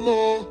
more.